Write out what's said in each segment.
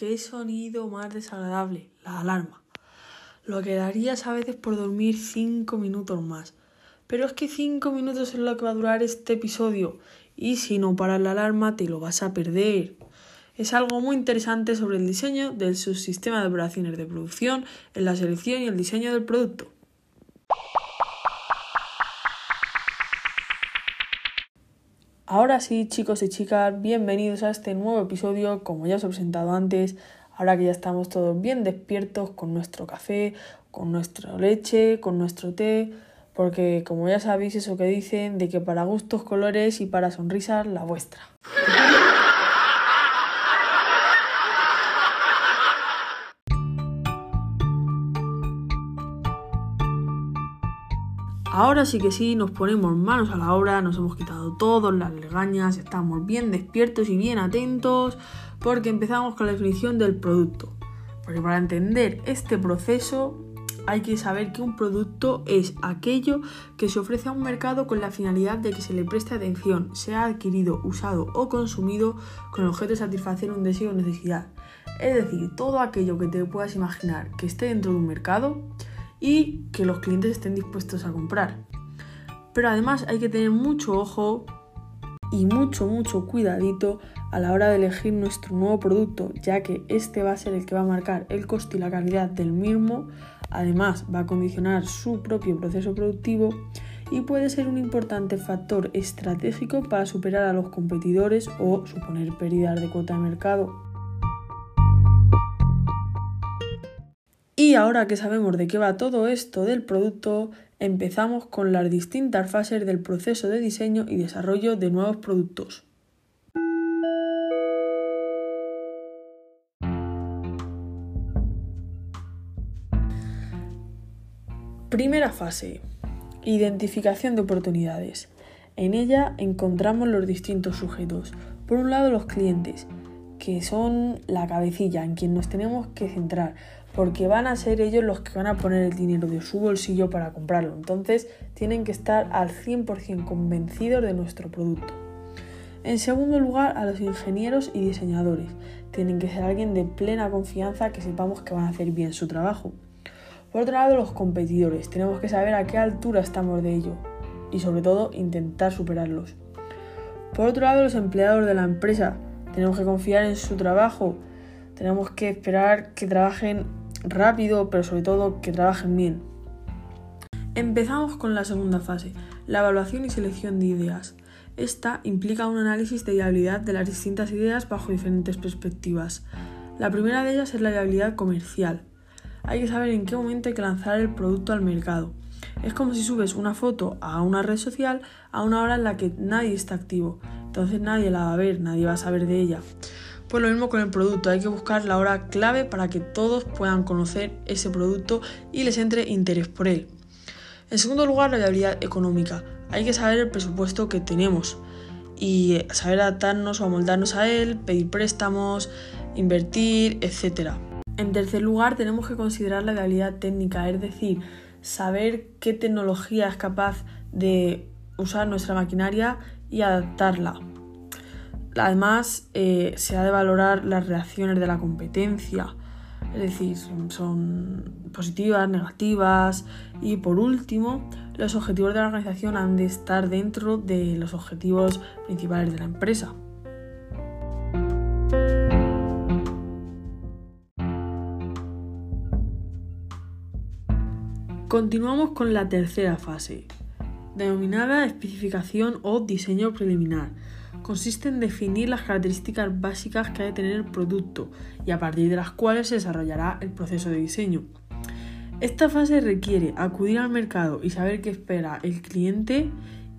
qué sonido más desagradable, la alarma. Lo que darías a veces por dormir cinco minutos más. Pero es que cinco minutos es lo que va a durar este episodio y si no paras la alarma te lo vas a perder. Es algo muy interesante sobre el diseño del subsistema de operaciones de producción en la selección y el diseño del producto. Ahora sí, chicos y chicas, bienvenidos a este nuevo episodio, como ya os he presentado antes, ahora que ya estamos todos bien despiertos con nuestro café, con nuestra leche, con nuestro té, porque como ya sabéis eso que dicen de que para gustos colores y para sonrisas la vuestra. Ahora sí que sí, nos ponemos manos a la obra, nos hemos quitado todas las legañas, estamos bien despiertos y bien atentos porque empezamos con la definición del producto. Porque para entender este proceso hay que saber que un producto es aquello que se ofrece a un mercado con la finalidad de que se le preste atención, sea adquirido, usado o consumido con el objeto de satisfacer un deseo o necesidad. Es decir, todo aquello que te puedas imaginar que esté dentro de un mercado y que los clientes estén dispuestos a comprar. Pero además hay que tener mucho ojo y mucho, mucho cuidadito a la hora de elegir nuestro nuevo producto, ya que este va a ser el que va a marcar el coste y la calidad del mismo, además va a condicionar su propio proceso productivo y puede ser un importante factor estratégico para superar a los competidores o suponer pérdidas de cuota de mercado. Y ahora que sabemos de qué va todo esto del producto, empezamos con las distintas fases del proceso de diseño y desarrollo de nuevos productos. Primera fase. Identificación de oportunidades. En ella encontramos los distintos sujetos. Por un lado los clientes, que son la cabecilla en quien nos tenemos que centrar, porque van a ser ellos los que van a poner el dinero de su bolsillo para comprarlo. Entonces tienen que estar al 100% convencidos de nuestro producto. En segundo lugar, a los ingenieros y diseñadores. Tienen que ser alguien de plena confianza que sepamos que van a hacer bien su trabajo. Por otro lado, los competidores. Tenemos que saber a qué altura estamos de ello y sobre todo intentar superarlos. Por otro lado, los empleados de la empresa. Tenemos que confiar en su trabajo. Tenemos que esperar que trabajen rápido, pero sobre todo que trabajen bien. Empezamos con la segunda fase, la evaluación y selección de ideas. Esta implica un análisis de viabilidad de las distintas ideas bajo diferentes perspectivas. La primera de ellas es la viabilidad comercial. Hay que saber en qué momento hay que lanzar el producto al mercado. Es como si subes una foto a una red social a una hora en la que nadie está activo. Entonces nadie la va a ver, nadie va a saber de ella. Pues lo mismo con el producto, hay que buscar la hora clave para que todos puedan conocer ese producto y les entre interés por él. En segundo lugar, la viabilidad económica. Hay que saber el presupuesto que tenemos y saber adaptarnos o amoldarnos a él, pedir préstamos, invertir, etc. En tercer lugar, tenemos que considerar la viabilidad técnica, es decir, saber qué tecnología es capaz de usar nuestra maquinaria y adaptarla. Además, eh, se ha de valorar las reacciones de la competencia, es decir, son, positivas, negativas. Y por último, los objetivos de la organización han de estar dentro de los objetivos principales de la empresa. Continuamos con la tercera fase, denominada especificación o diseño preliminar consiste en definir las características básicas que ha de tener el producto y a partir de las cuales se desarrollará el proceso de diseño. Esta fase requiere acudir al mercado y saber qué espera el cliente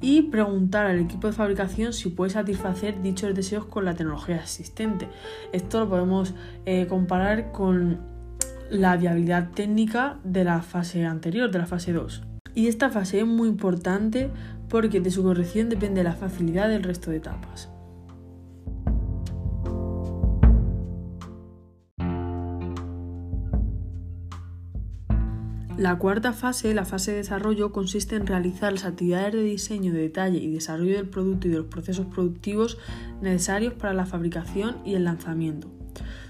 y preguntar al equipo de fabricación si puede satisfacer dichos deseos con la tecnología existente. Esto lo podemos eh, comparar con la viabilidad técnica de la fase anterior, de la fase 2. Y esta fase es muy importante porque de su corrección depende la facilidad del resto de etapas. La cuarta fase, la fase de desarrollo, consiste en realizar las actividades de diseño de detalle y desarrollo del producto y de los procesos productivos necesarios para la fabricación y el lanzamiento.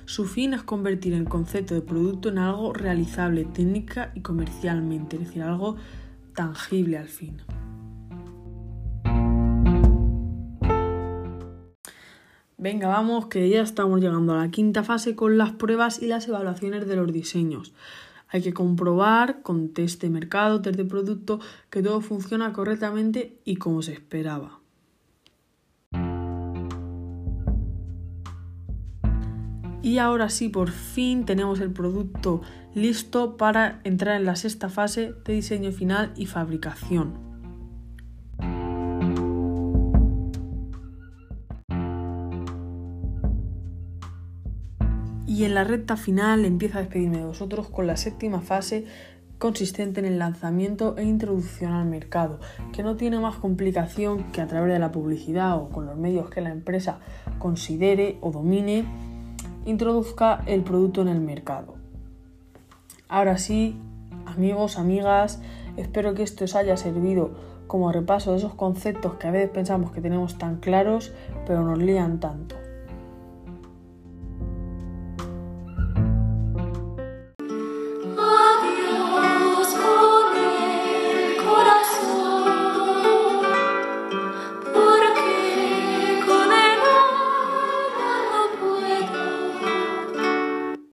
Su fin es convertir el concepto de producto en algo realizable técnica y comercialmente, es decir, algo tangible al fin. Venga, vamos, que ya estamos llegando a la quinta fase con las pruebas y las evaluaciones de los diseños. Hay que comprobar con test de mercado, test de producto, que todo funciona correctamente y como se esperaba. Y ahora sí, por fin tenemos el producto listo para entrar en la sexta fase de diseño final y fabricación. Y en la recta final empiezo a despedirme de vosotros con la séptima fase consistente en el lanzamiento e introducción al mercado, que no tiene más complicación que a través de la publicidad o con los medios que la empresa considere o domine, introduzca el producto en el mercado. Ahora sí, amigos, amigas, espero que esto os haya servido como repaso de esos conceptos que a veces pensamos que tenemos tan claros, pero nos lían tanto.